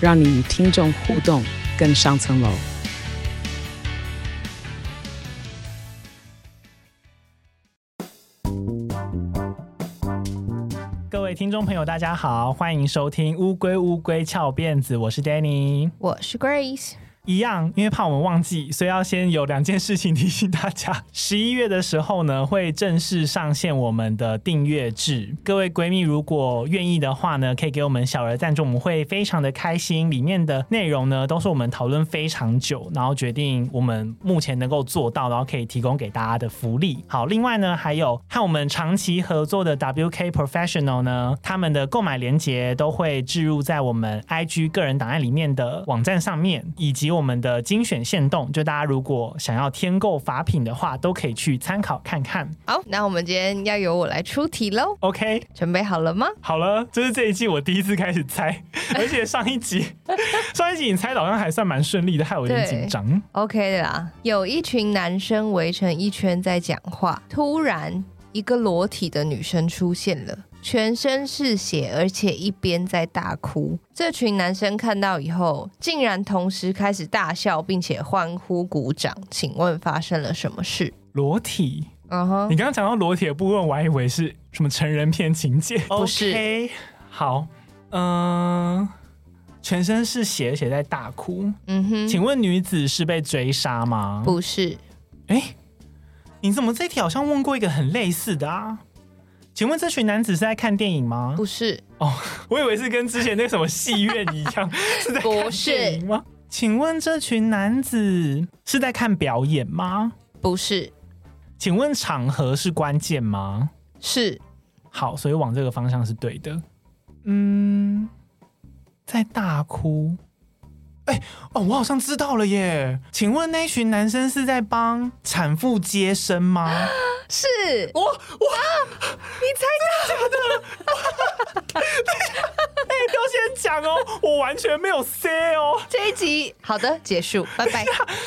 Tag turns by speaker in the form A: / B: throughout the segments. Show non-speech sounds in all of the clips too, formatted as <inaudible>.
A: 让你与听众互动更上层楼。
B: 各位听众朋友，大家好，欢迎收听《乌龟乌龟翘辫子》，我是 Danny，
C: 我是 Grace。
B: 一样，因为怕我们忘记，所以要先有两件事情提醒大家。<laughs> 十一月的时候呢，会正式上线我们的订阅制。各位闺蜜，如果愿意的话呢，可以给我们小额赞助，我们会非常的开心。里面的内容呢，都是我们讨论非常久，然后决定我们目前能够做到，然后可以提供给大家的福利。好，另外呢，还有和我们长期合作的 WK Professional 呢，他们的购买链接都会置入在我们 IG 个人档案里面的网站上面，以及我们的精选限动，就大家如果想要添购法品的话，都可以去参考看看。
C: 好，那我们今天要由我来出题喽。
B: OK，
C: 准备好了吗？
B: 好了，这是这一季我第一次开始猜，<laughs> 而且上一集上一集你猜的好像还算蛮顺利的，害我有点紧张。
C: OK 的啦，有一群男生围成一圈在讲话，突然一个裸体的女生出现了。全身是血，而且一边在大哭。这群男生看到以后，竟然同时开始大笑，并且欢呼鼓掌。请问发生了什么事？
B: 裸体？
C: 嗯哼。你
B: 刚刚讲到裸体的部分，我还以为是什么成人片情节。<laughs>
C: 不是。
B: Okay, 好，嗯、呃，全身是血，而且在大哭。
C: 嗯哼。
B: 请问女子是被追杀吗？
C: 不是。
B: 哎，你怎么这题好像问过一个很类似的啊？请问这群男子是在看电影吗？
C: 不是
B: 哦，<laughs> 我以为是跟之前那个什么戏院一样 <laughs> 是在看电影吗？请问这群男子是在看表演吗？
C: 不是。
B: 请问场合是关键吗？
C: 是。
B: 好，所以往这个方向是对的。嗯，在大哭。哎、欸、哦，我好像知道了耶！请问那群男生是在帮产妇接生吗？<gasps>
C: 是。
B: 我我、啊，
C: 你猜的假的？
B: 哎，要先讲哦，我完全没有 say 哦。
C: 这一集好的结束，<laughs> 拜拜。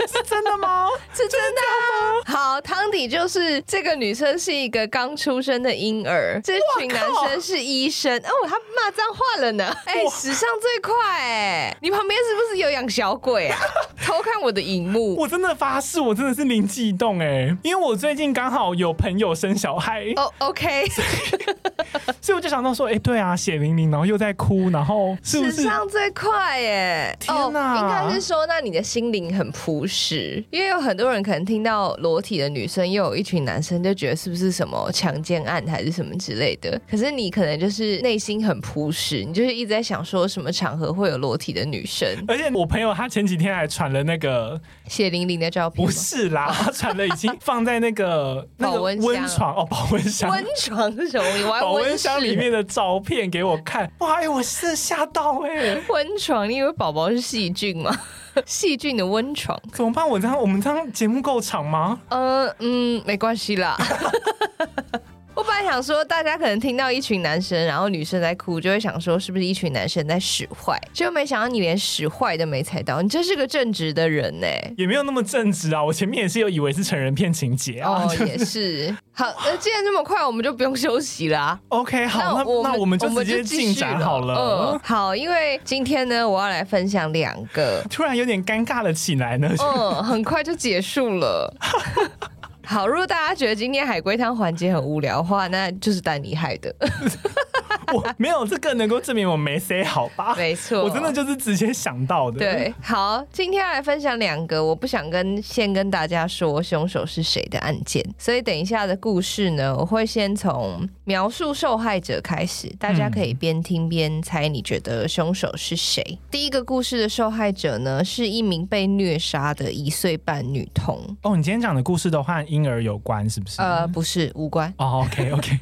B: 是真的吗？<laughs>
C: 是真的吗？好，汤底就是这个女生是一个刚出生的婴儿，这群男生是医生。哦，他骂脏话了呢。哎，史上最快哎！你旁边是不是有？养小鬼啊！<laughs> 偷看我的荧幕，
B: 我真的发誓，我真的是灵机一动哎，因为我最近刚好有朋友生小孩
C: 哦、oh,，OK，所以，
B: 我就想到说，哎、欸，对啊，血淋淋，然后又在哭，然后是不是
C: 史上最快耶？
B: 天哪，oh,
C: 应该是说，那你的心灵很朴实，因为有很多人可能听到裸体的女生，又有一群男生，就觉得是不是什么强奸案还是什么之类的？可是你可能就是内心很朴实，你就是一直在想说什么场合会有裸体的女生，
B: 而且我。我朋友他前几天还传了那个
C: 血淋淋的照片，
B: 不是啦，<laughs> 他传了已经放在那个 <laughs> 那个温床哦，保温箱，
C: 温床是什么？
B: 保温箱里面的照片给我看，哇，哎，我是吓到哎、欸！
C: 温床，你以为宝宝是细菌吗？<laughs> 细菌的温床
B: 怎么办？我这样，我们这样节目够长吗？
C: 呃嗯，没关系啦。<laughs> 我本来想说，大家可能听到一群男生，然后女生在哭，就会想说是不是一群男生在使坏？结果没想到你连使坏都没猜到，你真是个正直的人呢。
B: 也没有那么正直啊，我前面也是有以为是成人片情节啊。
C: 哦，也是。<laughs> 好，那既然这么快，我们就不用休息了、啊。
B: OK，好，那我那，那我们就直接进展好了。
C: 嗯，好，因为今天呢，我要来分享两个，<laughs>
B: 突然有点尴尬了起来呢。
C: 嗯，很快就结束了。<laughs> 好，如果大家觉得今天海龟汤环节很无聊的话，那就是丹尼害的。
B: 我没有这个能够证明我没 say 好吧？
C: 没错，
B: 我真的就是直接想到的。
C: 对，好，今天要来分享两个我不想跟先跟大家说凶手是谁的案件，所以等一下的故事呢，我会先从描述受害者开始，大家可以边听边猜，你觉得凶手是谁？嗯。第一个故事的受害者呢，是一名被虐杀的一岁半女童。
B: 哦，你今天讲的故事都和，婴儿有关是不是？
C: 呃，不是，无关。
B: 哦，OK，OK。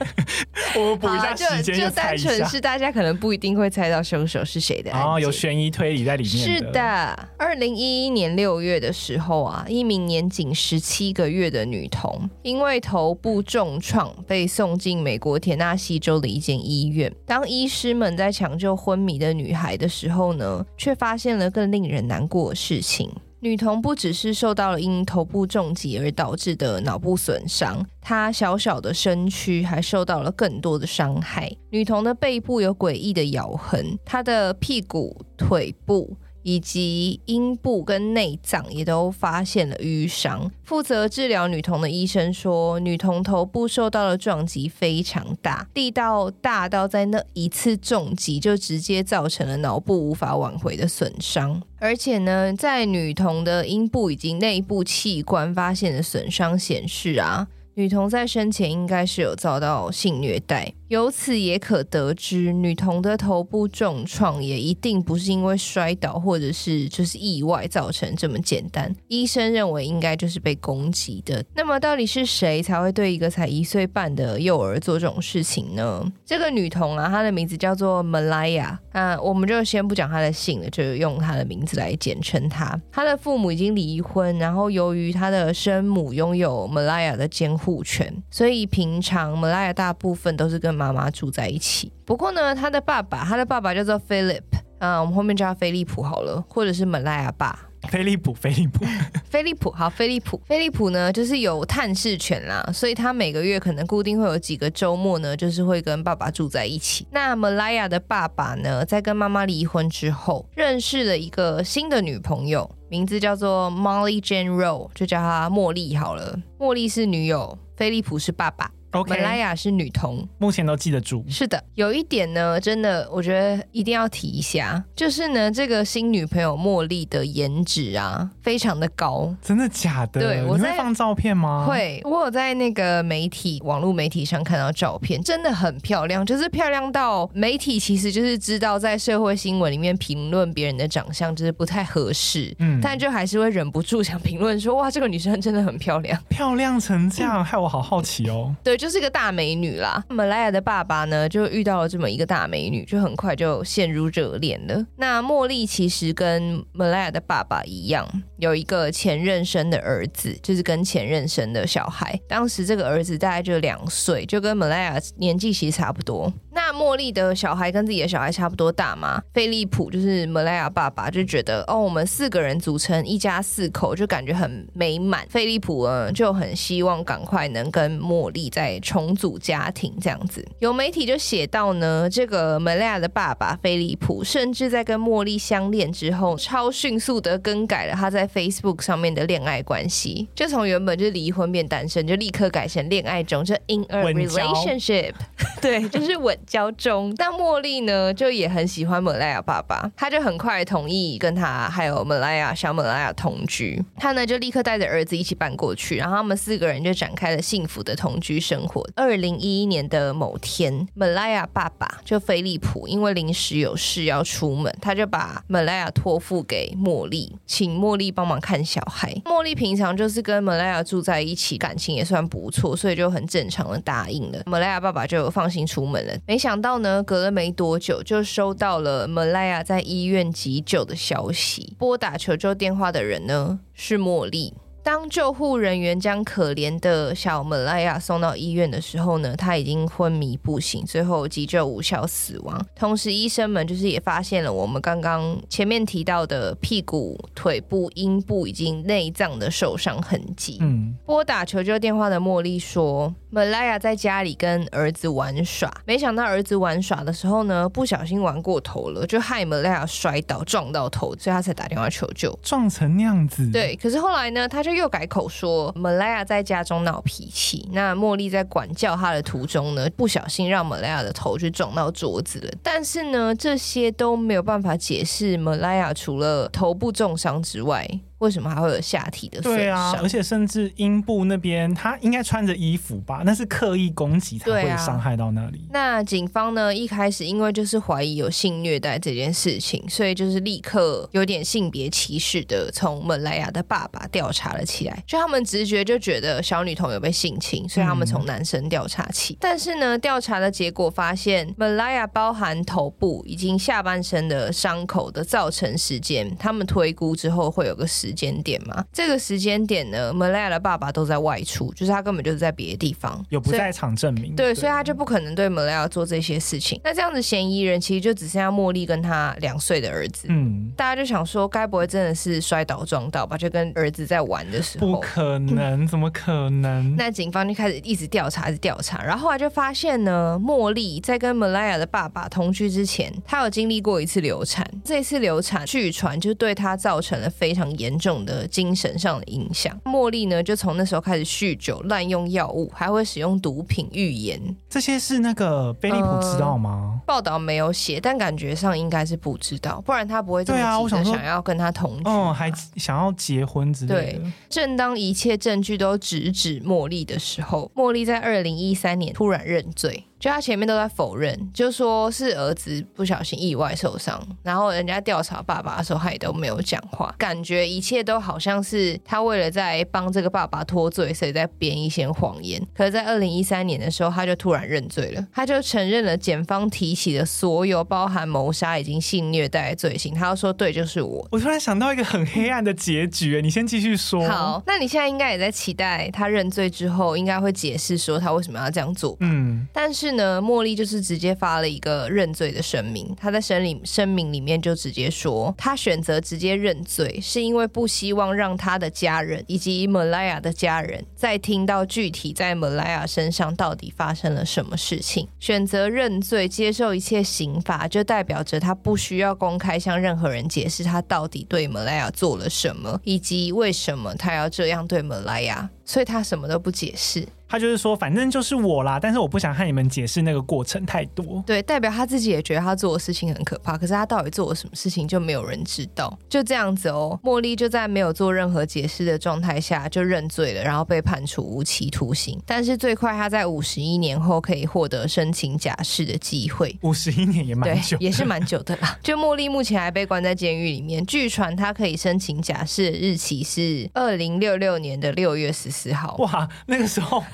B: <laughs> 我补一下时间，
C: 就单纯是大家可能不一定会猜到凶手是谁的。
B: 哦，有悬疑推理在里面。
C: 是的，二零一一年六月的时候啊，一名年仅十七个月的女童因为头部重创被送进美国田纳西州的一间医院。当医师们在抢救昏迷的女孩的时候呢，却发现了更令人难过的事情。女童不只是受到了因头部重击而导致的脑部损伤，她小小的身躯还受到了更多的伤害。女童的背部有诡异的咬痕，她的屁股、腿部。以及阴部跟内脏也都发现了瘀伤。负责治疗女童的医生说，女童头部受到的撞击非常大，力道大到在那一次重击就直接造成了脑部无法挽回的损伤。而且呢，在女童的阴部以及内部器官发现的损伤显示啊，女童在生前应该是有遭到性虐待。由此也可得知，女童的头部重创也一定不是因为摔倒或者是就是意外造成这么简单。医生认为应该就是被攻击的。那么到底是谁才会对一个才一岁半的幼儿做这种事情呢？这个女童啊，她的名字叫做 Malaya，那我们就先不讲她的姓了，就用她的名字来简称她。她的父母已经离婚，然后由于她的生母拥有 Malaya 的监护权，所以平常 Malaya 大部分都是跟妈妈住在一起。不过呢，他的爸爸，他的爸爸叫做 Philip，啊，我们后面叫他菲利普好了，或者是 Malaya 爸。
B: 菲利普，菲利普，<laughs>
C: 菲利普，好，菲利普，菲利普呢，就是有探视权啦，所以他每个月可能固定会有几个周末呢，就是会跟爸爸住在一起。那 Malaya 的爸爸呢，在跟妈妈离婚之后，认识了一个新的女朋友，名字叫做 Molly Jane Rowe，就叫她茉莉好了。茉莉是女友，菲利普是爸爸。
B: Okay,
C: Malaya 是女童，
B: 目前都记得住。
C: 是的，有一点呢，真的，我觉得一定要提一下，就是呢，这个新女朋友茉莉的颜值啊，非常的高。
B: 真的假的？
C: 对，我在
B: 会放照片吗？
C: 会，我有在那个媒体、网络媒体上看到照片，真的很漂亮，就是漂亮到媒体其实就是知道，在社会新闻里面评论别人的长相就是不太合适，嗯，但就还是会忍不住想评论说，哇，这个女生真的很漂亮，
B: 漂亮成这样，嗯、害我好好奇哦。
C: 对。就是个大美女啦。Malaya 的爸爸呢，就遇到了这么一个大美女，就很快就陷入热恋了。那茉莉其实跟 Malaya 的爸爸一样，有一个前任生的儿子，就是跟前任生的小孩。当时这个儿子大概就两岁，就跟 Malaya 年纪其实差不多。那茉莉的小孩跟自己的小孩差不多大嘛？菲利普就是 Malaya 爸爸就觉得，哦，我们四个人组成一家四口，就感觉很美满。菲利普呢，就很希望赶快能跟茉莉在重组家庭这样子，有媒体就写到呢，这个 Malaya 的爸爸菲利普，甚至在跟茉莉相恋之后，超迅速的更改了他在 Facebook 上面的恋爱关系，就从原本就离婚变单身，就立刻改成恋爱中，就 in a relationship，<laughs> 对，就是稳交中。但茉莉呢，就也很喜欢 Malaya 爸爸，他就很快同意跟他还有 Malaya 小 Malaya 同居，他呢就立刻带着儿子一起搬过去，然后他们四个人就展开了幸福的同居生活。二零一一年的某天，Malaya 爸爸就菲利普因为临时有事要出门，他就把 Malaya 托付给茉莉，请茉莉帮忙看小孩。茉莉平常就是跟 Malaya 住在一起，感情也算不错，所以就很正常的答应了。Malaya 爸爸就放心出门了。没想到呢，隔了没多久就收到了 Malaya 在医院急救的消息。拨打求救电话的人呢，是茉莉。当救护人员将可怜的小 Malaya 送到医院的时候呢，他已经昏迷不醒，最后急救无效死亡。同时，医生们就是也发现了我们刚刚前面提到的屁股、腿部、阴部以及内脏的受伤痕迹。嗯，拨打求救电话的茉莉说，Malaya 在家里跟儿子玩耍，没想到儿子玩耍的时候呢，不小心玩过头了，就害 Malaya 摔倒撞到头，所以他才打电话求救。
B: 撞成那样子？
C: 对。可是后来呢，他就。又改口说，Malaya 在家中闹脾气。那茉莉在管教他的途中呢，不小心让 Malaya 的头去撞到桌子了。但是呢，这些都没有办法解释 Malaya 除了头部重伤之外，为什么还会有下体的损伤？
B: 对啊，而且甚至阴部那边，他应该穿着衣服吧？那是刻意攻击才会伤害到那里。
C: 啊、那警方呢？一开始因为就是怀疑有性虐待这件事情，所以就是立刻有点性别歧视的从门莱雅的爸爸调查了起来。就他们直觉就觉得小女童有被性侵，所以他们从男生调查起。嗯、但是呢，调查的结果发现，门莱雅包含头部以及下半身的伤口的造成时间，他们推估之后会有个时间点嘛？这个时间点呢，门莱雅的爸爸都在外出，就是他根本就是在别的地方，
B: 有不在场证明。
C: 对，所以他就不可能对门莱雅做这些事情。那这样子，嫌疑人其实就只剩下茉莉跟他两岁的儿子。嗯，大家就想说，该不会真的是摔倒撞到吧？就跟儿子在玩的时候，
B: 不可能，怎么可能？<laughs>
C: 那警方就开始一直调查，一直调查，然后后来就发现呢，茉莉在跟门莱雅的爸爸同居之前，她有经历过一次流产。这一次流产，据传就对她造成了非常严重的精神上的影响。茉莉呢，就从那时候开始酗酒、滥用药物，还会使用毒品、预言。
B: 这些是那个菲利普知道吗？
C: 呃、报道没有写，但感觉上应该是不知道，不然他不会这么急着想要跟他同居，
B: 哦，还想要结婚之类的。
C: 对，正当一切证据都直指茉莉的时候，茉莉在二零一三年突然认罪。就他前面都在否认，就说是儿子不小心意外受伤，然后人家调查爸爸的时候，他也都没有讲话，感觉一切都好像是他为了在帮这个爸爸脱罪，所以在编一些谎言。可是，在二零一三年的时候，他就突然认罪了，他就承认了检方提起的所有包含谋杀以及性虐待的罪行，他就说对，就是我。
B: 我突然想到一个很黑暗的结局，你先继续说。
C: 好，那你现在应该也在期待他认罪之后，应该会解释说他为什么要这样做。嗯，但是。呢，茉莉就是直接发了一个认罪的声明。她在声里声明里面就直接说，她选择直接认罪，是因为不希望让她的家人以及门莱雅的家人再听到具体在门莱雅身上到底发生了什么事情。选择认罪，接受一切刑罚，就代表着她不需要公开向任何人解释她到底对门莱雅做了什么，以及为什么她要这样对门莱雅。所以他什么都不解释。
B: 他就是说，反正就是我啦，但是我不想和你们解释那个过程太多。
C: 对，代表他自己也觉得他做的事情很可怕，可是他到底做了什么事情就没有人知道。就这样子哦，茉莉就在没有做任何解释的状态下就认罪了，然后被判处无期徒刑。但是最快他在五十一年后可以获得申请假释的机会。
B: 五十一年也蛮久，
C: 也是蛮久的啦。<laughs> 就茉莉目前还被关在监狱里面，据传他可以申请假释的日期是二零六六年的六月十四号。
B: 哇，那个时候。<laughs>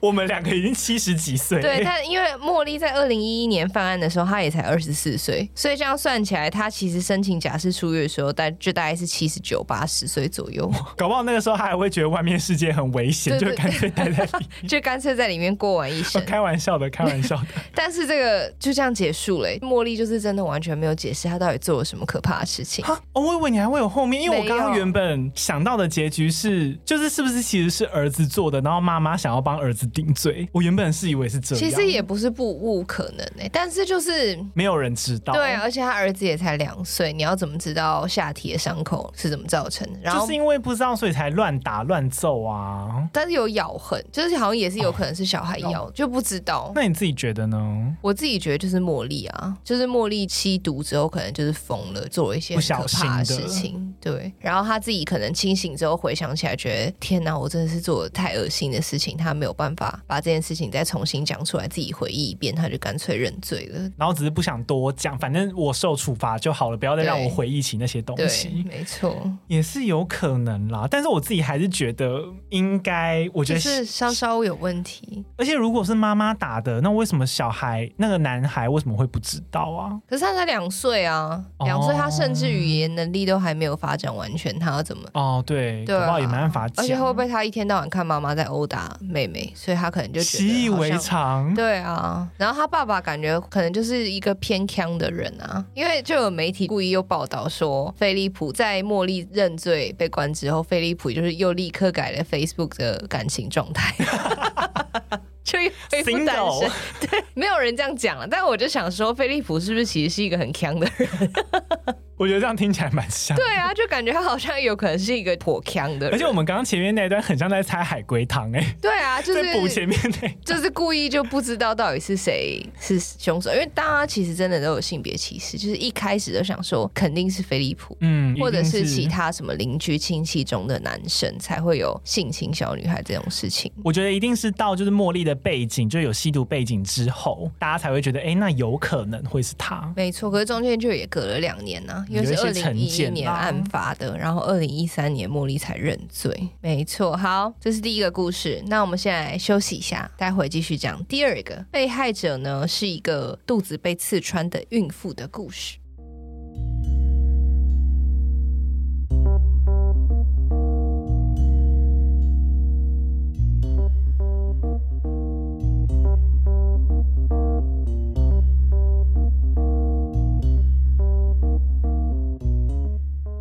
B: 我们两个已经七十几岁。
C: 对，但因为茉莉在二零一一年犯案的时候，她也才二十四岁，所以这样算起来，她其实申请假释出狱的时候，大就大概是七十九八十岁左右。
B: 搞不好那个时候，她还会觉得外面世界很危险，就干脆待在里面，<laughs>
C: 就干脆在里面过完一生。<laughs>
B: 开玩笑的，开玩笑的。
C: 但是这个就这样结束了。茉莉就是真的完全没有解释她到底做了什么可怕的事情。
B: 哦，我以为你还会有后面，因为我刚刚原本想到的结局是，就是是不是其实是儿子做的，然后妈妈想要帮儿子顶罪。我原本是以为是这样，
C: 其实也不是不不可能哎、欸，但是就是
B: 没有人知道。
C: 对，而且他儿子也才两岁，你要怎么知道下体的伤口是怎么造成的？然后
B: 就是因为不知道，所以才乱打乱揍啊。
C: 但是有咬痕，就是好像也是有可能是小孩咬，哦、就不知道。
B: 那你自己觉得呢？
C: 我自己觉得就是茉莉啊，就是茉莉吸毒之后可能就是疯了，做了一些不小心的事情。对，然后他自己可能清醒之后回想起来，觉得天哪，我真的是做了太恶心的事情，他没有办法把这件事情再重新讲出来，自己回忆一遍，他就干脆认罪了。
B: 然后只是不想多讲，反正我受处罚就好了，不要再让我回忆起那些东西。
C: 没错，
B: 也是有可能啦。但是我自己还是觉得应该，我觉得
C: 是稍稍有问题。
B: 而且如果是妈妈打的，那为什么小孩那个男孩为什么会不知道啊？
C: 可是他才两岁啊，两岁他甚至语言能力都还没有发展完全，他要怎么？
B: 哦，对，对啊，也没办法讲。
C: 而且会不会他一天到晚看妈妈在殴打妹妹，所以他可能就。
B: 习以为常，
C: 对啊，然后他爸爸感觉可能就是一个偏锵的人啊，因为就有媒体故意又报道说，菲利普在茉莉认罪被关之后，菲利普就是又立刻改了 Facebook 的感情状态，<laughs> 就又恢复单身。<laughs> 对，没有人这样讲了，但我就想说，菲利普是不是其实是一个很强的人？
B: 我觉得这样听起来蛮像。
C: 对啊，就感觉他好像有可能是一个颇强的人。
B: 而且我们刚刚前面那一段很像在猜海龟汤哎。
C: 对啊，就是
B: 补前面那，
C: 就是故意就不知道到底是谁是凶手，因为大家其实真的都有性别歧视，就是一开始就想说肯定是菲利普，嗯，或者是其他什么邻居亲戚中的男生才会有性侵小女孩这种事情。
B: 我觉得一定是到就是茉莉的背景就有吸毒背景之后，大家才会觉得哎、欸，那有可能会是他。
C: 没错，可是中间就也隔了两年呢、啊，因为是二零一一年案发的，然后二零一三年茉莉才认罪。没错，好，这是第一个故事。那我们现在休息一下，待会继续讲第二个被害者呢，是一个肚子被刺穿的孕妇的故事。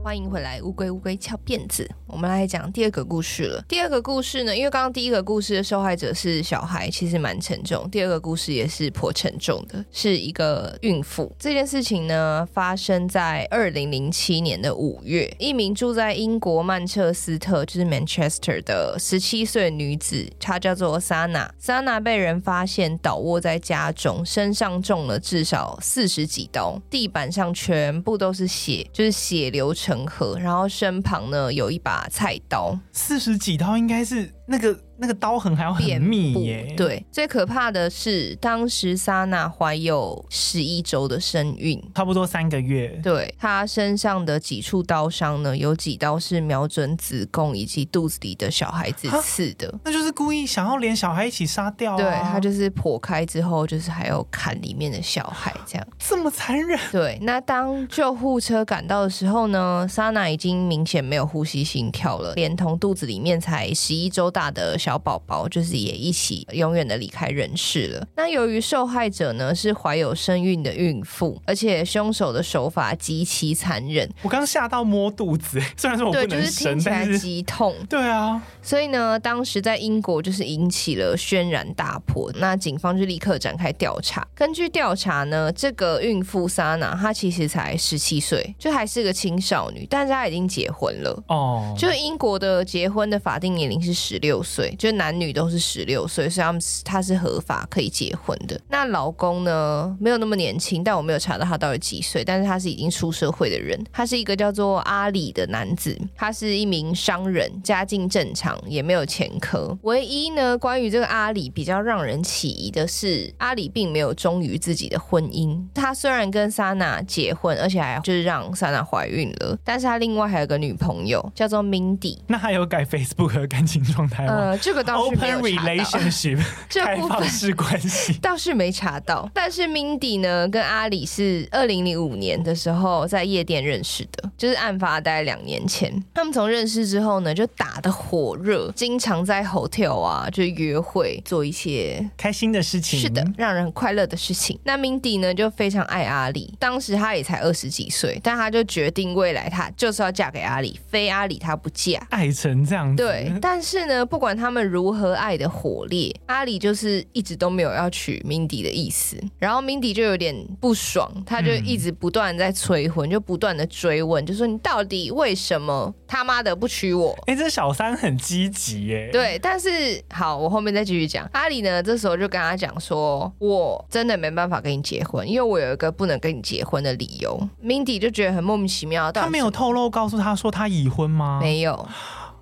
C: 欢迎回来，乌龟乌龟翘辫子。我们来讲第二个故事了。第二个故事呢，因为刚刚第一个故事的受害者是小孩，其实蛮沉重。第二个故事也是颇沉重的，是一个孕妇。这件事情呢，发生在二零零七年的五月，一名住在英国曼彻斯特，就是 Manchester 的十七岁女子，她叫做 Sana。Sana 被人发现倒卧在家中，身上中了至少四十几刀，地板上全部都是血，就是血流成成河，然后身旁呢有一把菜刀，
B: 四十几刀应该是那个。那个刀痕还要很密耶。
C: 对，最可怕的是当时莎娜怀有十一周的身孕，
B: 差不多三个月。
C: 对，她身上的几处刀伤呢，有几刀是瞄准子宫以及肚子里的小孩子刺的，
B: 那就是故意想要连小孩一起杀掉啊。
C: 对，她就是剖开之后，就是还要砍里面的小孩，这样
B: 这么残忍。
C: 对，那当救护车赶到的时候呢，莎娜已经明显没有呼吸心跳了，连同肚子里面才十一周大的小。小宝宝就是也一起永远的离开人世了。那由于受害者呢是怀有身孕的孕妇，而且凶手的手法极其残忍。
B: 我刚吓到摸肚子，<laughs> 虽然说我不能生，
C: 就是听起来极痛。<laughs>
B: 对啊，
C: 所以呢，当时在英国就是引起了轩然大波。那警方就立刻展开调查。根据调查呢，这个孕妇莎娜她其实才十七岁，就还是个青少女，但是她已经结婚了。哦，就英国的结婚的法定年龄是十六岁。就男女都是十六岁，所以他们他是合法可以结婚的。那老公呢，没有那么年轻，但我没有查到他到底几岁，但是他是已经出社会的人。他是一个叫做阿里的男子，他是一名商人，家境正常，也没有前科。唯一呢，关于这个阿里比较让人起疑的是，阿里并没有忠于自己的婚姻。他虽然跟莎娜结婚，而且还就是让莎娜怀孕了，但是他另外还有个女朋友叫做 Mindy。
B: 那还有改 Facebook 的感情状态吗？
C: 呃这个倒是没查到
B: Open relationship，<laughs> 开放式关系 <laughs>
C: 倒是没查到。但是 Mindy 呢，跟阿里是二零零五年的时候在夜店认识的，就是案发大概两年前。他们从认识之后呢，就打得火热，经常在 hotel 啊就约会，做一些
B: 开心的事情。
C: 是的，让人很快乐的事情。那 Mindy 呢，就非常爱阿里。当时她也才二十几岁，但她就决定未来她就是要嫁给阿里，非阿里她不嫁。
B: 爱成这样子。
C: 对，但是呢，不管他们。如何爱的火烈，阿里就是一直都没有要娶 Mindy 的意思，然后 Mindy 就有点不爽，他就一直不断在催婚，就不断的追问，就说你到底为什么他妈的不娶我？
B: 哎、欸，这小三很积极耶。
C: 对，但是好，我后面再继续讲。阿里呢，这时候就跟他讲说，我真的没办法跟你结婚，因为我有一个不能跟你结婚的理由。Mindy 就觉得很莫名其妙，
B: 他没有透露告诉他说他已婚吗？
C: 没有。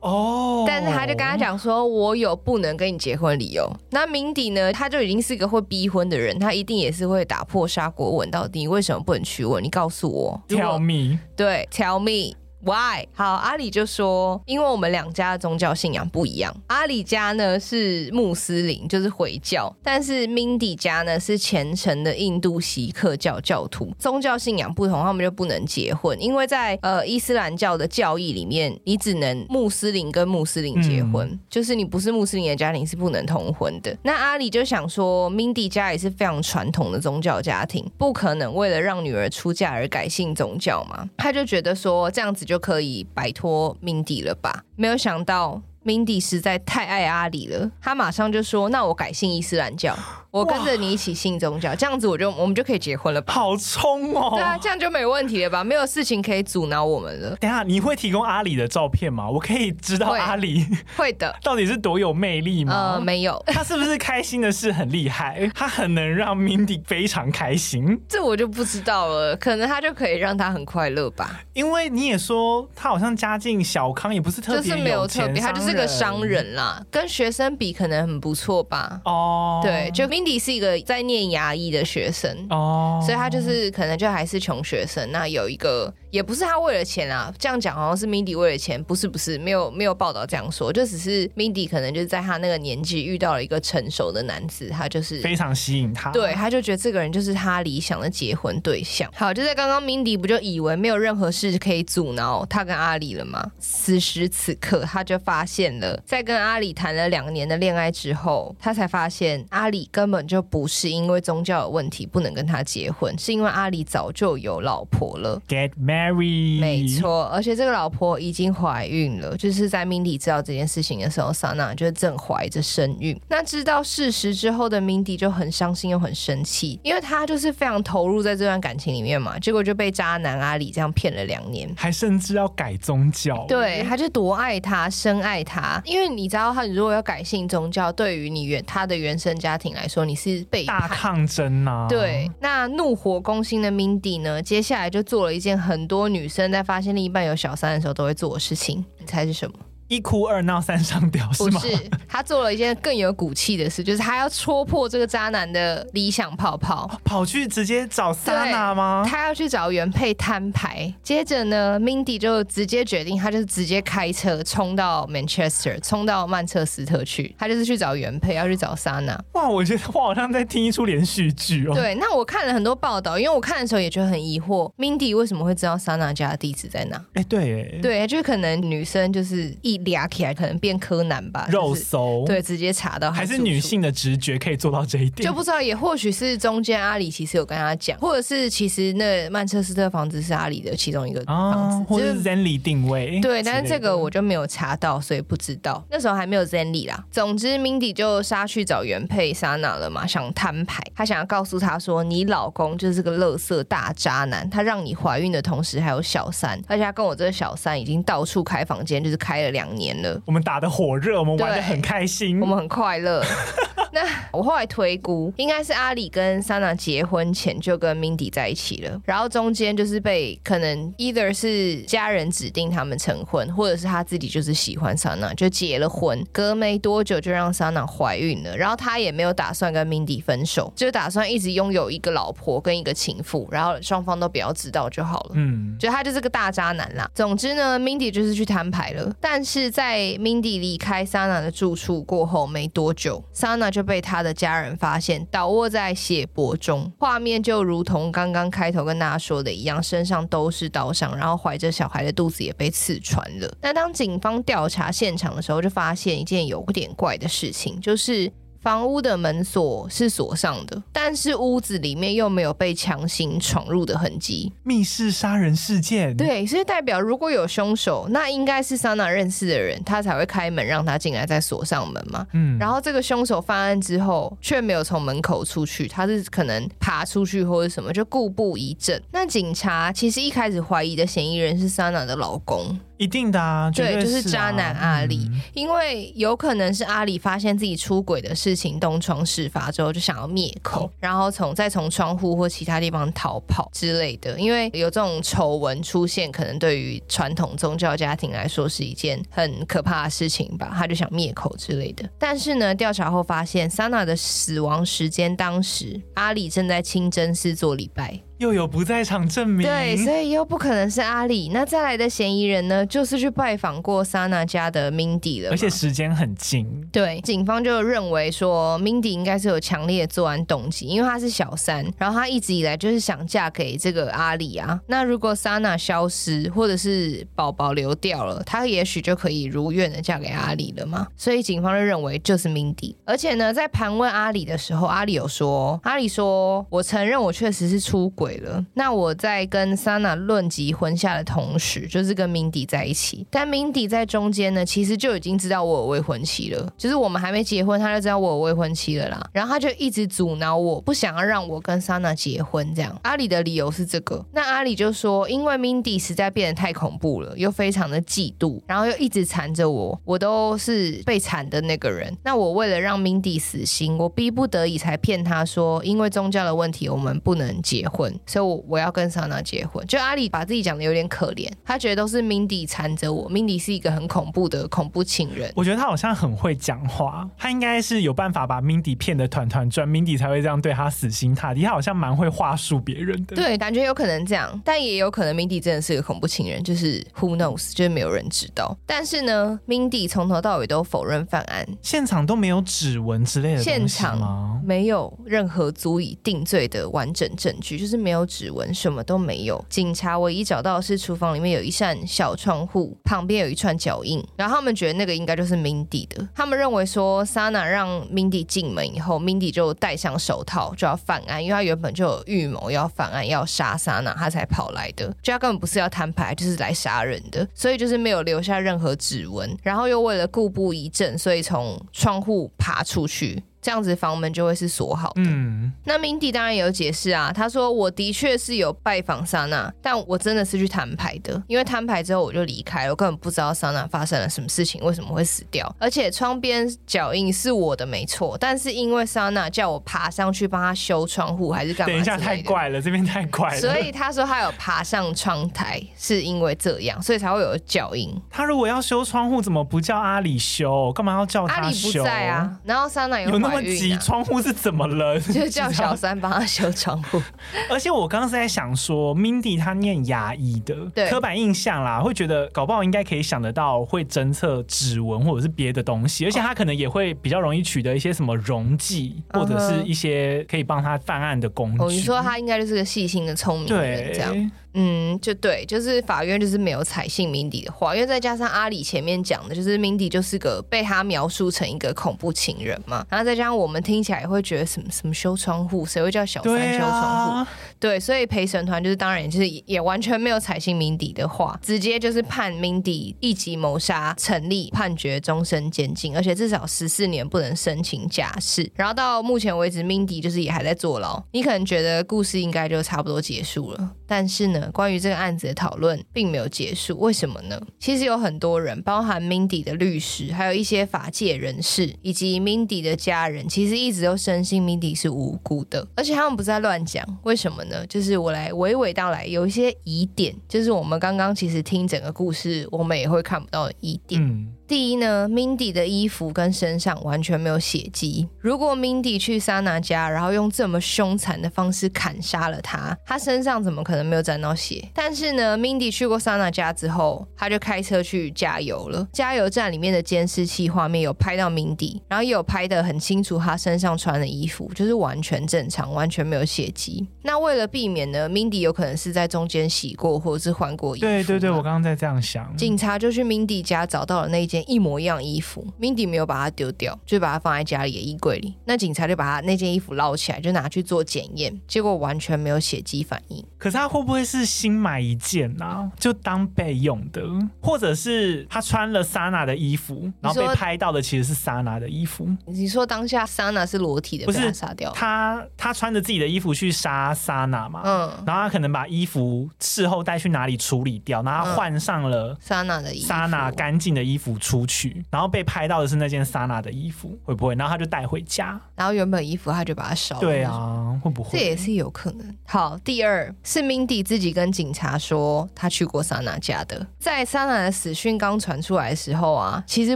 C: 哦，但是他就跟他讲说，我有不能跟你结婚理由。那 Mindy 呢，他就已经是一个会逼婚的人，他一定也是会打破砂锅问到底，为什么不能娶我？你告诉我
B: ，Tell me，
C: 对，Tell me。Why？好，阿里就说，因为我们两家的宗教信仰不一样。阿里家呢是穆斯林，就是回教，但是 Mindy 家呢是虔诚的印度锡克教教徒，宗教信仰不同，他们就不能结婚。因为在呃伊斯兰教的教义里面，你只能穆斯林跟穆斯林结婚，嗯、就是你不是穆斯林的家庭是不能通婚的。那阿里就想说，Mindy 家也是非常传统的宗教家庭，不可能为了让女儿出嫁而改信宗教嘛？他就觉得说这样子。就可以摆脱 Mindy 了吧？没有想到 Mindy 实在太爱阿里了，他马上就说：“那我改信伊斯兰教。”我跟着你一起信宗教，这样子我就我们就可以结婚了吧？
B: 好冲哦！
C: 对啊，这样就没问题了吧？没有事情可以阻挠我们了。
B: 等下你会提供阿里的照片吗？我可以知道阿里
C: 会，会的 <laughs>
B: 到底是多有魅力吗？
C: 呃，没有，<laughs>
B: 他是不是开心的事很厉害？他很能让 Mindy 非常开心，
C: 这我就不知道了。可能他就可以让他很快乐吧？
B: 因为你也说他好像家境小康，也不是特别，
C: 就是没有特别，他就是个商人啦，跟学生比可能很不错吧？哦，对，就 Mindy 是一个在念牙医的学生哦，所以他就是可能就还是穷学生。那有一个。也不是他为了钱啊，这样讲好像是 Mindy 为了钱，不是不是，没有没有报道这样说，就只是 Mindy 可能就是在他那个年纪遇到了一个成熟的男子，他就是
B: 非常吸引他，
C: 对，他就觉得这个人就是他理想的结婚对象。好，就在刚刚 Mindy 不就以为没有任何事可以阻挠他跟阿里了吗？此时此刻，他就发现了，在跟阿里谈了两年的恋爱之后，他才发现阿里根本就不是因为宗教的问题不能跟他结婚，是因为阿里早就有老婆了。
B: Get married。
C: 没错，而且这个老婆已经怀孕了，就是在 Mindy 知道这件事情的时候，Sana 就正怀着身孕。那知道事实之后的 Mindy 就很伤心又很生气，因为他就是非常投入在这段感情里面嘛，结果就被渣男阿里这样骗了两年，
B: 还甚至要改宗教。
C: 对，他就多爱他，深爱他，因为你知道，他如果要改信宗教，对于你原他的原生家庭来说，你是被
B: 大抗争呐、啊。
C: 对，那怒火攻心的 Mindy 呢，接下来就做了一件很。多女生在发现另一半有小三的时候都会做的事情，你猜是什么？
B: 一哭二闹三上吊是吗？
C: 不是，他做了一件更有骨气的事，就是他要戳破这个渣男的理想泡泡，
B: 跑去直接找 Sana 吗？
C: 他要去找原配摊牌。接着呢，Mindy 就直接决定，他就是直接开车冲到 Manchester，冲到曼彻斯特去，他就是去找原配，要去找 Sana。
B: 哇，我觉得我好像在听一出连续剧哦。
C: 对，那我看了很多报道，因为我看的时候也觉得很疑惑，Mindy 为什么会知道 Sana 家的地址在哪？
B: 哎、欸，对，
C: 对，就可能女生就是一。俩起来可能变柯南吧，
B: 肉搜、
C: 就是、对，直接查到
B: 还是女性的直觉可以做到这一点，
C: 就不知道也或许是中间阿里其实有跟他讲，或者是其实那曼彻斯特房子是阿里的其中一个房子，哦、
B: 或者是 Zenly 定位
C: 对，但是这个我就没有查到，所以不知道。那时候还没有 Zenly 啦。总之，Mindy 就杀去找原配 Sana 了嘛，想摊牌，她想要告诉他说，你老公就是个乐色大渣男，他让你怀孕的同时还有小三，而且他跟我这个小三已经到处开房间，就是开了两年了。
B: 我们打得火热，我们玩得很开心，
C: 我们很快乐。<laughs> 那 <laughs> 我后来推估，应该是阿里跟 Sana 结婚前就跟 Mindy 在一起了，然后中间就是被可能 either 是家人指定他们成婚，或者是他自己就是喜欢 Sana 就结了婚。隔没多久就让 Sana 怀孕了，然后他也没有打算跟 Mindy 分手，就打算一直拥有一个老婆跟一个情妇，然后双方都不要知道就好了。嗯，就他就是个大渣男啦。总之呢，Mindy 就是去摊牌了，但是在 Mindy 离开 Sana 的住处过后没多久，Sana 就就被他的家人发现倒卧在血泊中，画面就如同刚刚开头跟大家说的一样，身上都是刀伤，然后怀着小孩的肚子也被刺穿了。那当警方调查现场的时候，就发现一件有点怪的事情，就是。房屋的门锁是锁上的，但是屋子里面又没有被强行闯入的痕迹。
B: 密室杀人事件，
C: 对，所以代表如果有凶手，那应该是 Sana 认识的人，他才会开门让他进来，再锁上门嘛。嗯，然后这个凶手犯案之后却没有从门口出去，他是可能爬出去或者什么，就故布疑阵。那警察其实一开始怀疑的嫌疑人是 Sana 的老公。
B: 一定的啊，对，
C: 啊、就是渣男阿里，嗯，因为有可能是阿里发现自己出轨的事情东窗事发之后，就想要灭口，然后从再从窗户或其他地方逃跑之类的。因为有这种丑闻出现，可能对于传统宗教家庭来说是一件很可怕的事情吧，他就想灭口之类的。但是呢，调查后发现，Sana 的死亡时间当时阿里正在清真寺做礼拜。
B: 又有不在场证明，
C: 对，所以又不可能是阿里。那再来的嫌疑人呢，就是去拜访过 Sana 家的 Mindy 了，
B: 而且时间很近。
C: 对，警方就认为说 Mindy 应该是有强烈的作案动机，因为她是小三，然后她一直以来就是想嫁给这个阿里啊。那如果 Sana 消失，或者是宝宝流掉了，她也许就可以如愿的嫁给阿里了嘛。所以警方就认为就是 Mindy。而且呢，在盘问阿里的时候，阿里有说，阿里说，我承认我确实是出轨。对了。那我在跟 Sana 论及婚嫁的同时，就是跟 Mindy 在一起。但 Mindy 在中间呢，其实就已经知道我有未婚妻了，就是我们还没结婚，他就知道我有未婚妻了啦。然后他就一直阻挠我，不想要让我跟 Sana 结婚。这样，阿里的理由是这个。那阿里就说，因为 Mindy 实在变得太恐怖了，又非常的嫉妒，然后又一直缠着我，我都是被缠的那个人。那我为了让 Mindy 死心，我逼不得已才骗他说，因为宗教的问题，我们不能结婚，所以我我要跟 Sana 结婚。就阿里把自己讲的有点可怜，他觉得都是 Mindy 缠着我，Mindy 是一个很恐怖的恐怖情人。
B: 我觉得他好像很会讲话，他应该是有办法把 Mindy 骗得团团转，Mindy 才会这样对他死心塌地。他好像蛮会话术别人的，
C: 对，感觉有可能这样，但也有可能 Mindy 真的是个恐怖情人，就是 Who knows，就是没有人知道。但是呢，Mindy 从头到尾都否认犯案，
B: 现场都没有指纹之类的？
C: 现场没有任何足以定罪的完整证据，就是没没有指纹，什么都没有。警察唯一找到的是厨房里面有一扇小窗户，旁边有一串脚印，然后他们觉得那个应该就是 Mindy 的。他们认为说，Sana 让 Mindy 进门以后，Mindy 就戴上手套就要犯案，因为他原本就有预谋要犯案，要杀 Sana，他才跑来的。就他根本不是要摊牌，就是来杀人的，所以就是没有留下任何指纹，然后又为了故布疑阵，所以从窗户爬出去。这样子房门就会是锁好的。嗯，那 Mindy 当然也有解释啊，他说我的确是有拜访 Sana，但我真的是去摊牌的，因为摊牌之后我就离开了，我根本不知道 Sana 发生了什么事情，为什么会死掉。而且窗边脚印是我的没错，但是因为 Sana 叫我爬上去帮她修窗户还是干嘛？
B: 等一下太怪了，这边太怪了。
C: 所以他说他有爬上窗台，是因为这样，所以才会有脚印。
B: 他如果要修窗户，怎么不叫阿里修？干嘛要叫他修？
C: 阿里不在啊，然后 Sana 有。
B: 那么急，窗户是怎么了？<laughs>
C: 就叫小三帮他修窗户。<laughs>
B: 而且我刚刚是在想说，Mindy 他念牙医的，
C: 对
B: 刻板印象啦，会觉得搞不好应该可以想得到会侦测指纹或者是别的东西，而且他可能也会比较容易取得一些什么溶剂，或者是一些可以帮他犯案的工具。
C: 哦，你说他应该就是个细心的聪明人，这样。嗯，就对，就是法院就是没有采信 Mindy 的话，因为再加上阿里前面讲的，就是 Mindy 就是个被他描述成一个恐怖情人嘛，然后再加上我们听起来也会觉得什么什么修窗户，谁会叫小三修窗户？对啊，对，所以陪审团就是当然就是也完全没有采信 Mindy 的话，直接就是判 Mindy 一级谋杀成立，判决终身监禁，而且至少十四年不能申请假释。然后到目前为止，Mindy 就是也还在坐牢。你可能觉得故事应该就差不多结束了，但是呢？关于这个案子的讨论并没有结束，为什么呢？其实有很多人，包含 Mindy 的律师，还有一些法界人士，以及 Mindy 的家人，其实一直都深信 Mindy 是无辜的，而且他们不是在乱讲。为什么呢？就是我来娓娓道来，有一些疑点，就是我们刚刚其实听整个故事，我们也会看不到的疑点。第一呢，Mindy 的衣服跟身上完全没有血迹。如果 Mindy 去 Sana 家，然后用这么凶残的方式砍杀了他，他身上怎么可能没有沾到血？但是呢，Mindy 去过 Sana 家之后，他就开车去加油了。加油站里面的监视器画面有拍到 Mindy，然后也有拍得很清楚，他身上穿的衣服就是完全正常，完全没有血迹。那为了避免呢，Mindy 有可能是在中间洗过或者是换过衣服。
B: 对对对，我刚刚在这样想。
C: 警察就去 Mindy 家找到了那件。一模一样衣服，Mindy 没有把它丢掉，就把它放在家里的衣柜里。那警察就把他那件衣服捞起来，就拿去做检验，结果完全没有血迹反应。
B: 可是他会不会是新买一件呢、啊？就当备用的，或者是他穿了 Sana 的衣服，然后被拍到的其实是 Sana 的衣服？
C: 你说当下 Sana 是裸体的，
B: 不是
C: 杀掉？
B: 他他穿着自己的衣服去杀 Sana 嘛？嗯，然后他可能把衣服事后带去哪里处理掉，然后他换上了
C: Sana 的衣服
B: ，Sana 干净的衣服。出去，然后被拍到的是那件 Sana 的衣服，会不会？然后他就带回家，
C: 然后原本衣服他就把它烧了。
B: 对啊，会不会？
C: 这也是有可能。好，第二是 Mindy 自己跟警察说他去过 Sana 家的，在 Sana 的死讯刚传出来的时候啊，其实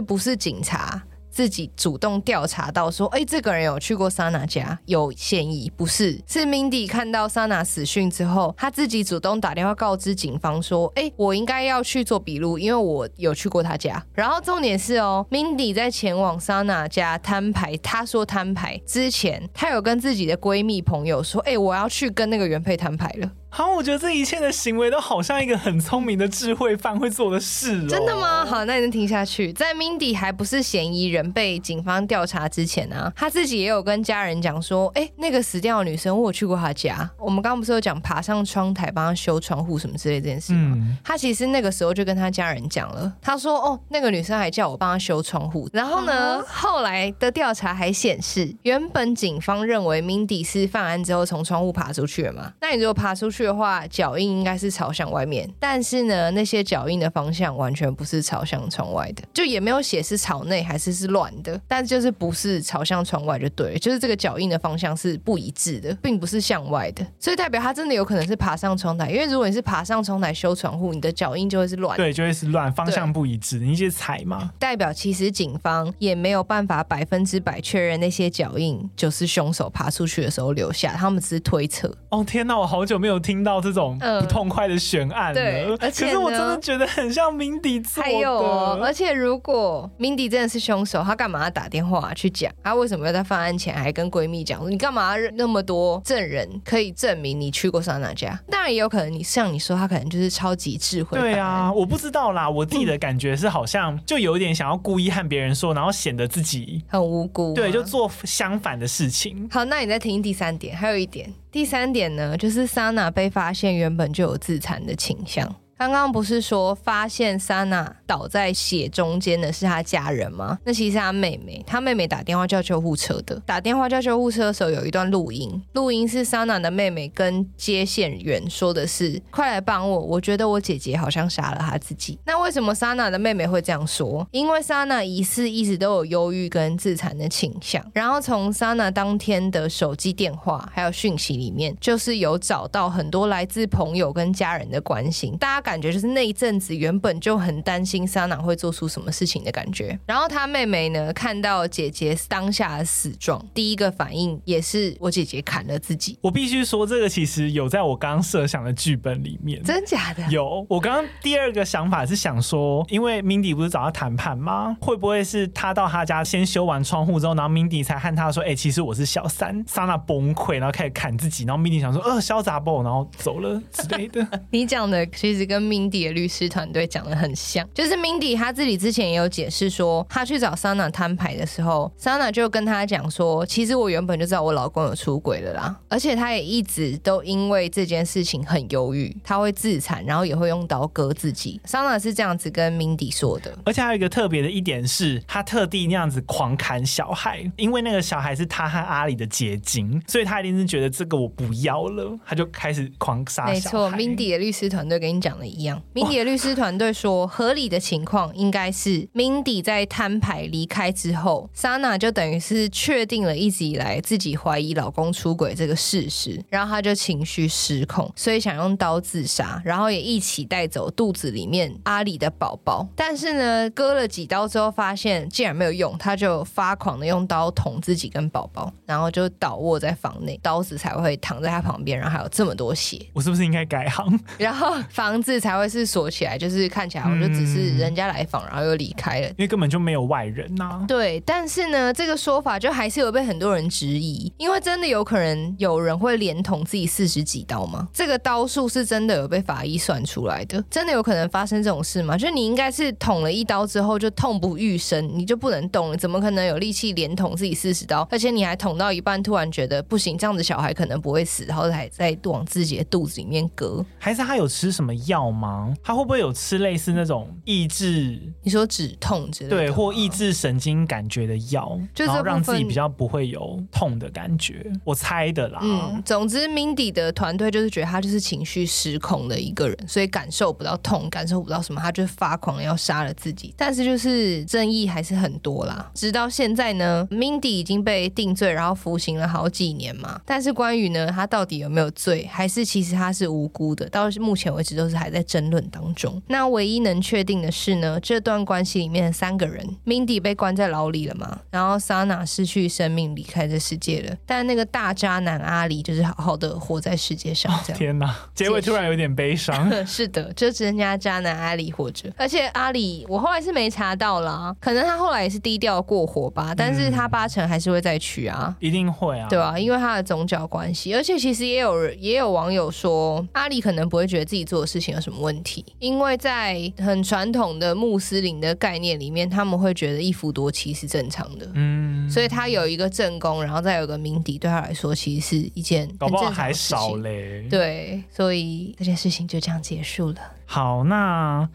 C: 不是警察。自己主动调查到说，哎，这个人有去过 Sana 家，有嫌疑，不是？是 Mindy 看到 Sana 死讯之后，他自己主动打电话告知警方说，哎，我应该要去做笔录，因为我有去过他家。然后重点是哦，Mindy 在前往 Sana 家摊牌，他说摊牌之前，他有跟自己的闺蜜朋友说，哎，我要去跟那个原配摊牌了。
B: 好，我觉得这一切的行为都好像一个很聪明的智慧犯会做的事哦。
C: 真的吗？好，那你能听下去。在 Mindy 还不是嫌疑人被警方调查之前啊，他自己也有跟家人讲说，哎、欸，那个死掉的女生，我有去过她家。我们刚刚不是有讲爬上窗台帮她修窗户什么之类这件事吗？嗯、他其实那个时候就跟他家人讲了，他说，哦，那个女生还叫我帮她修窗户。然后呢，啊、后来的调查还显示，原本警方认为 Mindy 是犯案之后从窗户爬出去了嘛？那你如果爬出去的话，脚印应该是朝向外面。但是呢，那些脚印的方向完全不是朝向窗外的，就也没有写是朝内还是是乱的，但就是不是朝向窗外就对了，就是这个脚印的方向是不一致的，并不是向外的，所以代表他真的有可能是爬上窗台。因为如果你是爬上窗台修窗户，你的脚印就会是乱，
B: 对，就会是乱，方向不一致，你一直踩嘛。
C: 代表其实警方也没有办法百分之百确认那些脚印就是凶手爬出去的时候留下，他们只是推测。
B: 哦天哪，我好久没有听到这种不痛快的悬案了。对，而且可是我真的觉得很像 Mindy 做的。还有哦，
C: 而且如果 Mindy 真的是凶手，他干嘛要打电话去讲？他为什么要在犯案前还跟闺蜜讲说，你干嘛那么多证人可以证明你去过桑娜家？当然也有可能，你像你说，他可能就是超级智慧。
B: 对啊，我不知道啦，我自己的感觉是好像就有点想要故意和别人说，然后显得自己
C: 很无辜。
B: 对，就做相反的事情。
C: 好，那你再听第三点，还有一点。第三点呢，就是莎娜被发现原本就有自残的倾向。刚刚不是说发现莎娜倒在血中间的是她家人吗？那其实是她妹妹，她妹妹打电话叫救护车的。打电话叫救护车的时候，有一段录音，录音是莎娜的妹妹跟接线员说的是：“快来帮我，我觉得我姐姐好像杀了她自己。”那为什么莎娜的妹妹会这样说？因为莎娜疑似一直都有忧郁跟自残的倾向。然后从莎娜当天的手机电话还有讯息里面，就是有找到很多来自朋友跟家人的关心，大家感。感觉就是那一阵子原本就很担心莎娜会做出什么事情的感觉。然后她妹妹呢，看到姐姐当下的死状，第一个反应也是我姐姐砍了自己。
B: 我必须说，这个其实有在我刚刚设想的剧本里面，
C: 真假的？
B: 有。我刚刚第二个想法是想说，因为 Mindy 不是找他谈判吗？会不会是他到他家先修完窗户之后，然后 Mindy 才和他说：“哎、欸，其实我是小三。”莎娜崩溃，然后开始砍自己。然后 Mindy 想说：“呃，潇洒不？”然后走了之类的。<laughs>
C: 你讲的其实跟。Mindy 的律师团队讲的很像，就是 Mindy 他自己之前也有解释说，他去找莎娜摊牌的时候，莎娜就跟他讲说，其实我原本就知道我老公有出轨了啦，而且他也一直都因为这件事情很忧郁，他会自残，然后也会用刀割自己。莎娜是这样子跟 Mindy 说的，
B: 而且还有一个特别的一点是，他特地那样子狂砍小孩，因为那个小孩是他和阿里的结晶，所以他一定是觉得这个我不要了，他就开始狂杀。
C: 没错，Mindy 的律师团队跟你讲的。一样，Mindy 的律师团队说，合理的情况应该是 Mindy 在摊牌离开之后，莎娜就等于是确定了一直以来自己怀疑老公出轨这个事实，然后她就情绪失控，所以想用刀自杀，然后也一起带走肚子里面阿里的宝宝。但是呢，割了几刀之后，发现竟然没有用，她就发狂的用刀捅自己跟宝宝，然后就倒卧在房内，刀子才会躺在她旁边，然后还有这么多血。
B: 我是不是应该改行？<laughs>
C: 然后房子。才会是锁起来，就是看起来我就只是人家来访，然后又离开了，
B: 因为根本就没有外人呐、啊。
C: 对，但是呢，这个说法就还是有被很多人质疑，因为真的有可能有人会连捅自己四十几刀吗？这个刀数是真的有被法医算出来的，真的有可能发生这种事吗？就你应该是捅了一刀之后就痛不欲生，你就不能动了，怎么可能有力气连捅自己四十刀？而且你还捅到一半，突然觉得不行，这样子小孩可能不会死，然后还在往自己的肚子里面割，
B: 还是他有吃什么药？吗？他会不会有吃类似那种抑制？
C: 你说止痛之类的，
B: 对，或抑制神经感觉的药，就是让自己比较不会有痛的感觉。我猜的啦。
C: 嗯，总之，Mindy 的团队就是觉得他就是情绪失控的一个人，所以感受不到痛，感受不到什么，他就发狂要杀了自己。但是就是争议还是很多啦。直到现在呢，Mindy 已经被定罪，然后服刑了好几年嘛。但是关于呢，他到底有没有罪，还是其实他是无辜的，到目前为止都是还在。争论当中。那唯一能确定的是呢，这段关系里面的三个人，Mindy 被关在牢里了嘛，然后 Sana 失去生命离开这世界了，但那个大渣男阿里就是好好的活在世界上。这样。
B: 哦、天哪，结尾突然有点悲伤。<laughs>
C: 是的，就只剩下渣男阿里活着，而且阿里我后来是没查到啦，可能他后来也是低调过活吧，但是他八成还是会再娶啊，
B: 嗯、一定会啊，
C: 对啊，因为他的宗教关系，而且其实也有人也有网友说，阿里可能不会觉得自己做的事情有什么问题，因为在很传统的穆斯林的概念里面，他们会觉得一夫多妻是正常的，嗯，所以他有一个正宫，然后再有个鸣笛，对他来说其实是一件很正还少嘞，对，所以这件事情就这样结束了。
B: 好，那。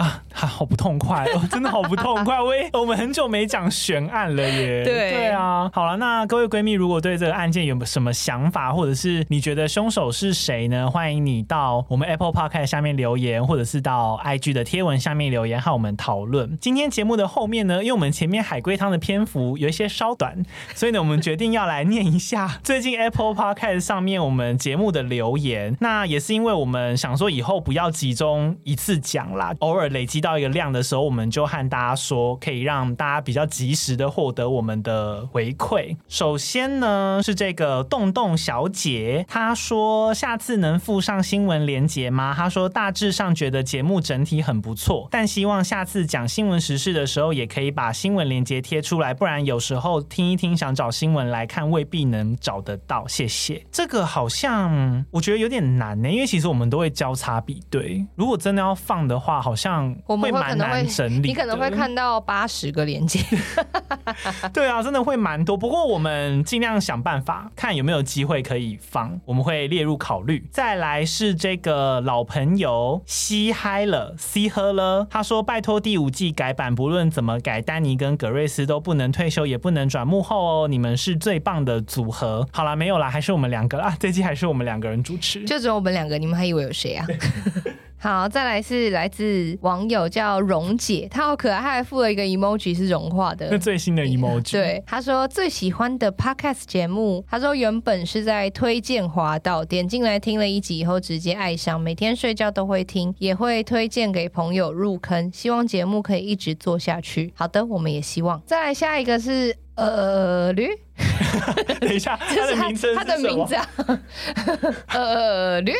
B: 啊，好不痛快 <laughs> 哦，真的好不痛快。我也我们很久没讲悬案了耶。<laughs>
C: 对
B: 对啊，好了，那各位闺蜜，如果对这个案件有什么想法，或者是你觉得凶手是谁呢？欢迎你到我们 Apple Podcast 下面留言，或者是到 IG 的贴文下面留言和我们讨论。今天节目的后面呢，因为我们前面海龟汤的篇幅有一些稍短，所以呢，我们决定要来念一下最近 Apple Podcast 上面我们节目的留言。那也是因为我们想说以后不要集中一次讲啦，偶尔。累积到一个量的时候，我们就和大家说，可以让大家比较及时的获得我们的回馈。首先呢，是这个洞洞小姐，她说下次能附上新闻连接吗？她说大致上觉得节目整体很不错，但希望下次讲新闻时事的时候，也可以把新闻连接贴出来，不然有时候听一听想找新闻来看，未必能找得到。谢谢。这个好像我觉得有点难呢，因为其实我们都会交叉比对，如果真的要放的话，好像。
C: 我们会可能会
B: 整理，
C: 你可能会看到八十个连接。<laughs>
B: 对啊，真的会蛮多。不过我们尽量想办法，看有没有机会可以放，我们会列入考虑。再来是这个老朋友嘻嗨了，嘻喝了。他说：“拜托第五季改版，不论怎么改，丹尼跟格瑞斯都不能退休，也不能转幕后哦。你们是最棒的组合。”好了，没有啦，还是我们两个啊。<laughs> 这季还是我们两个人主持，
C: 就只有我们两个。你们还以为有谁啊？<laughs> 好，再来是来自网友叫蓉姐，她好可爱，她还附了一个 emoji 是融化的，
B: 那最新的 emoji。
C: 对，她说最喜欢的 podcast 节目，她说原本是在推荐滑道，点进来听了一集以后直接爱上，每天睡觉都会听，也会推荐给朋友入坑，希望节目可以一直做下去。好的，我们也希望。再来下一个是呃驴，<laughs>
B: 等一下，<laughs> 他的名称，
C: 他的名字啊，<laughs> 呃驴。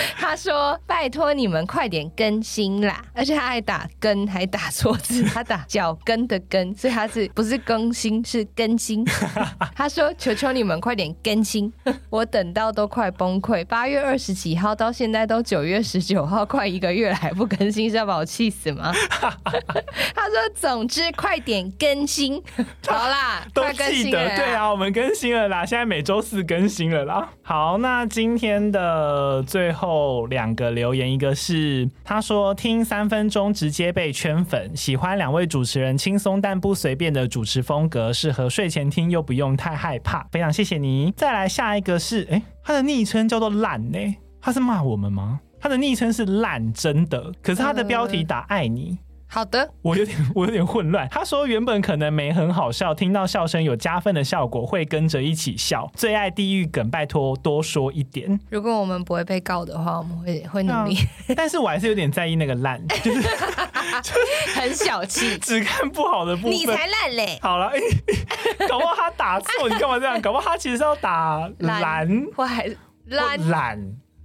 C: <laughs> 他说：“拜托你们快点更新啦！”而且他还打“更”，还打错字，他打“脚跟”的“跟”，所以他是不是更新是更新？<laughs> 他说：“求求你们快点更新，我等到都快崩溃。八月二十几号到现在都九月十九号，快一个月了还不更新，是要把我气死吗？” <laughs> 他说：“总之快点更新，好啦，
B: 都记得对啊，我们更新了啦，现在每周四更新了啦。好，那今天的最后。”后两个留言，一个是他说听三分钟直接被圈粉，喜欢两位主持人轻松但不随便的主持风格，适合睡前听又不用太害怕，非常谢谢你。再来下一个是，哎，他的昵称叫做懒呢，他是骂我们吗？他的昵称是烂，真的，可是他的标题打爱你。
C: 好的，
B: 我有点我有点混乱。他说原本可能没很好笑，听到笑声有加分的效果，会跟着一起笑。最爱地狱梗，拜托多说一点。
C: 如果我们不会被告的话，我们会会努力。
B: 但是我还是有点在意那个烂，<laughs> 就是
C: 很小气，<laughs>
B: 只看不好的部分。
C: 你才烂嘞！
B: 好了，欸，<laughs> 搞不好他打错，你干嘛这样？搞不好他其实是要打蓝，
C: 或还烂
B: 烂。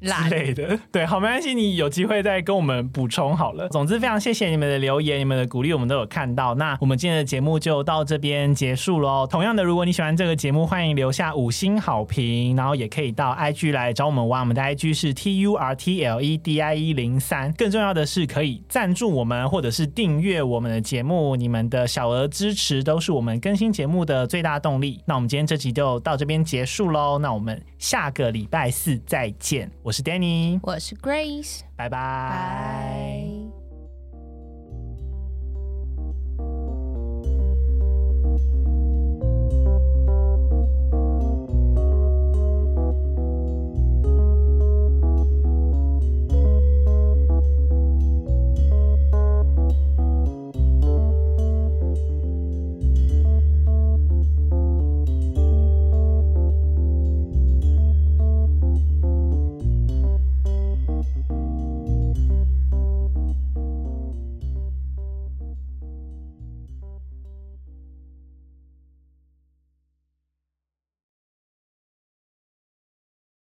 B: 之类的，<laughs> 对，好，没关系，你有机会再跟我们补充好了。总之，非常谢谢你们的留言，你们的鼓励，我们都有看到。那我们今天的节目就到这边结束喽。同样的，如果你喜欢这个节目，欢迎留下五星好评，然后也可以到 IG 来找我们玩。我们的 IG 是 T U R T L E D I E 零三。更重要的是，可以赞助我们，或者是订阅我们的节目。你们的小额支持都是我们更新节目的最大动力。那我们今天这集就到这边结束喽。那我们下个礼拜四再见。我我是 danny
C: 我是 grace
B: 拜拜